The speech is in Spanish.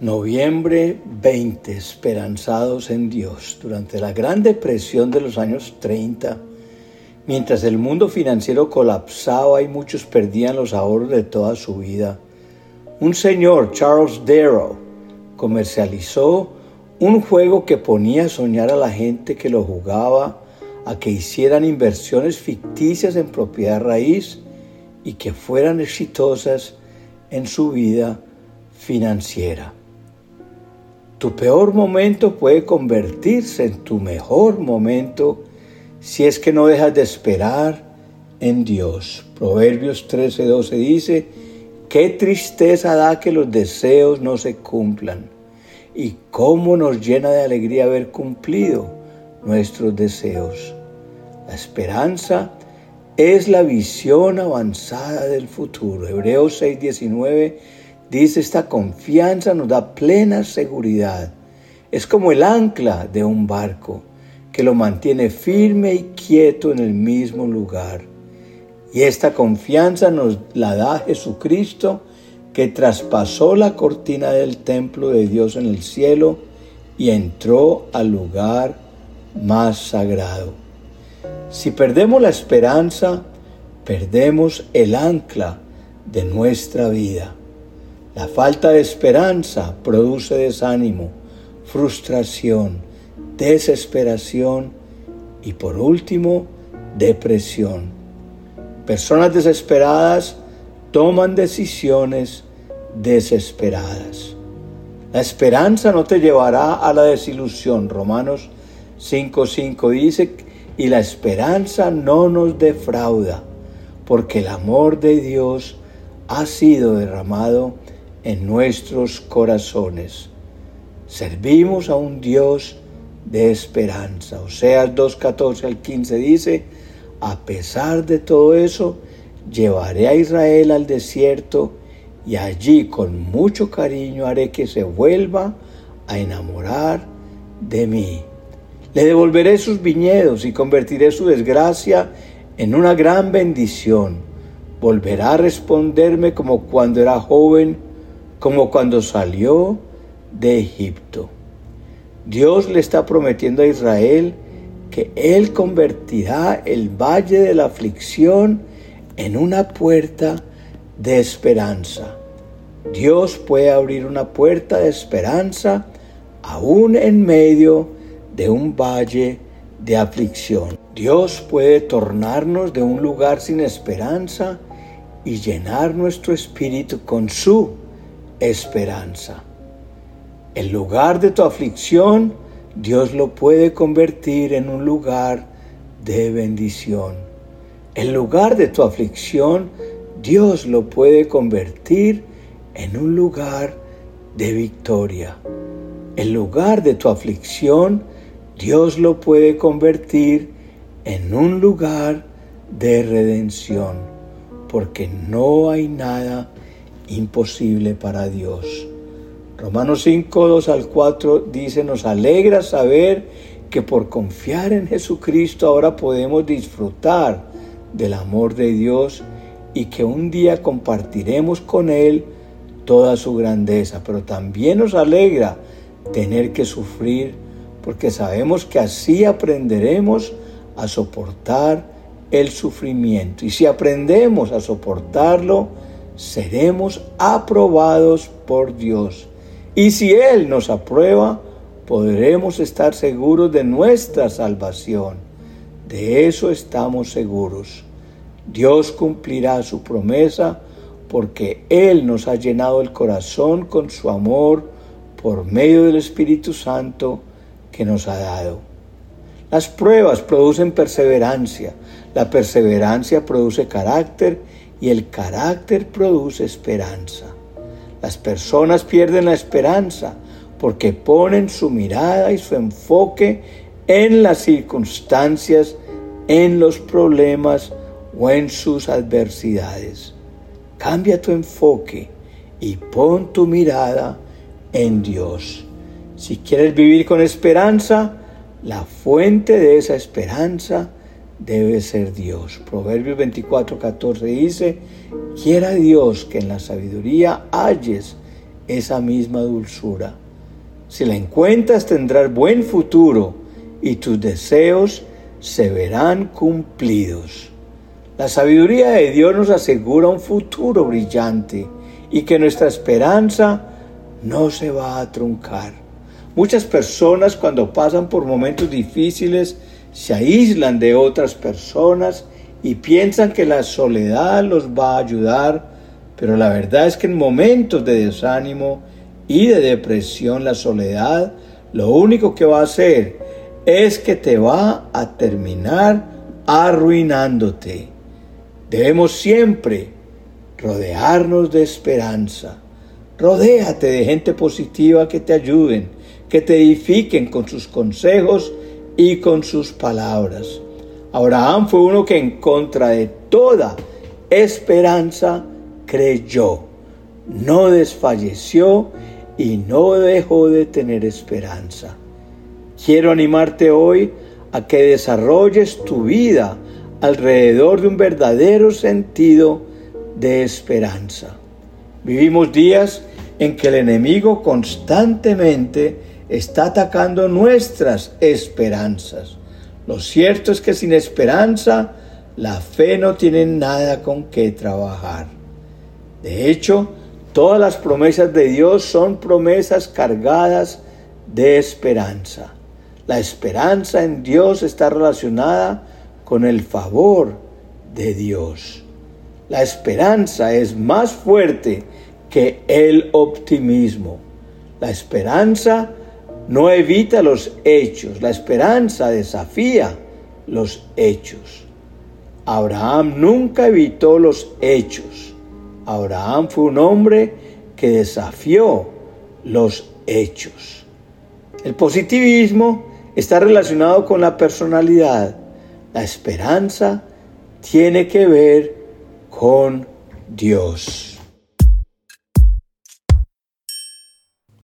Noviembre 20, esperanzados en Dios. Durante la Gran Depresión de los años 30, mientras el mundo financiero colapsaba y muchos perdían los ahorros de toda su vida, un señor, Charles Darrow, comercializó un juego que ponía a soñar a la gente que lo jugaba a que hicieran inversiones ficticias en propiedad raíz y que fueran exitosas en su vida financiera. Tu peor momento puede convertirse en tu mejor momento si es que no dejas de esperar en Dios. Proverbios 13:12 dice, qué tristeza da que los deseos no se cumplan y cómo nos llena de alegría haber cumplido nuestros deseos. La esperanza es la visión avanzada del futuro. Hebreos 6:19 Dice, esta confianza nos da plena seguridad. Es como el ancla de un barco que lo mantiene firme y quieto en el mismo lugar. Y esta confianza nos la da Jesucristo que traspasó la cortina del templo de Dios en el cielo y entró al lugar más sagrado. Si perdemos la esperanza, perdemos el ancla de nuestra vida. La falta de esperanza produce desánimo, frustración, desesperación y por último, depresión. Personas desesperadas toman decisiones desesperadas. La esperanza no te llevará a la desilusión. Romanos 5:5 dice, y la esperanza no nos defrauda, porque el amor de Dios ha sido derramado en nuestros corazones. Servimos a un Dios de esperanza. Oseas 2.14 al 15 dice, a pesar de todo eso, llevaré a Israel al desierto y allí con mucho cariño haré que se vuelva a enamorar de mí. Le devolveré sus viñedos y convertiré su desgracia en una gran bendición. Volverá a responderme como cuando era joven como cuando salió de Egipto. Dios le está prometiendo a Israel que Él convertirá el valle de la aflicción en una puerta de esperanza. Dios puede abrir una puerta de esperanza aún en medio de un valle de aflicción. Dios puede tornarnos de un lugar sin esperanza y llenar nuestro espíritu con su esperanza. El lugar de tu aflicción, Dios lo puede convertir en un lugar de bendición. El lugar de tu aflicción, Dios lo puede convertir en un lugar de victoria. El lugar de tu aflicción, Dios lo puede convertir en un lugar de redención, porque no hay nada imposible para Dios. Romanos 5, 2 al 4 dice, nos alegra saber que por confiar en Jesucristo ahora podemos disfrutar del amor de Dios y que un día compartiremos con Él toda su grandeza. Pero también nos alegra tener que sufrir porque sabemos que así aprenderemos a soportar el sufrimiento. Y si aprendemos a soportarlo, seremos aprobados por Dios. Y si Él nos aprueba, podremos estar seguros de nuestra salvación. De eso estamos seguros. Dios cumplirá su promesa porque Él nos ha llenado el corazón con su amor por medio del Espíritu Santo que nos ha dado. Las pruebas producen perseverancia, la perseverancia produce carácter y el carácter produce esperanza. Las personas pierden la esperanza porque ponen su mirada y su enfoque en las circunstancias, en los problemas o en sus adversidades. Cambia tu enfoque y pon tu mirada en Dios. Si quieres vivir con esperanza, la fuente de esa esperanza debe ser Dios. Proverbios 24, 14 dice, quiera Dios que en la sabiduría halles esa misma dulzura. Si la encuentras tendrás buen futuro y tus deseos se verán cumplidos. La sabiduría de Dios nos asegura un futuro brillante y que nuestra esperanza no se va a truncar. Muchas personas cuando pasan por momentos difíciles se aíslan de otras personas y piensan que la soledad los va a ayudar, pero la verdad es que en momentos de desánimo y de depresión la soledad lo único que va a hacer es que te va a terminar arruinándote. Debemos siempre rodearnos de esperanza. Rodéate de gente positiva que te ayuden, que te edifiquen con sus consejos y con sus palabras. Abraham fue uno que en contra de toda esperanza creyó, no desfalleció y no dejó de tener esperanza. Quiero animarte hoy a que desarrolles tu vida alrededor de un verdadero sentido de esperanza. Vivimos días en que el enemigo constantemente está atacando nuestras esperanzas. Lo cierto es que sin esperanza la fe no tiene nada con qué trabajar. De hecho, todas las promesas de Dios son promesas cargadas de esperanza. La esperanza en Dios está relacionada con el favor de Dios. La esperanza es más fuerte que el optimismo. La esperanza no evita los hechos, la esperanza desafía los hechos. Abraham nunca evitó los hechos. Abraham fue un hombre que desafió los hechos. El positivismo está relacionado con la personalidad. La esperanza tiene que ver con Dios.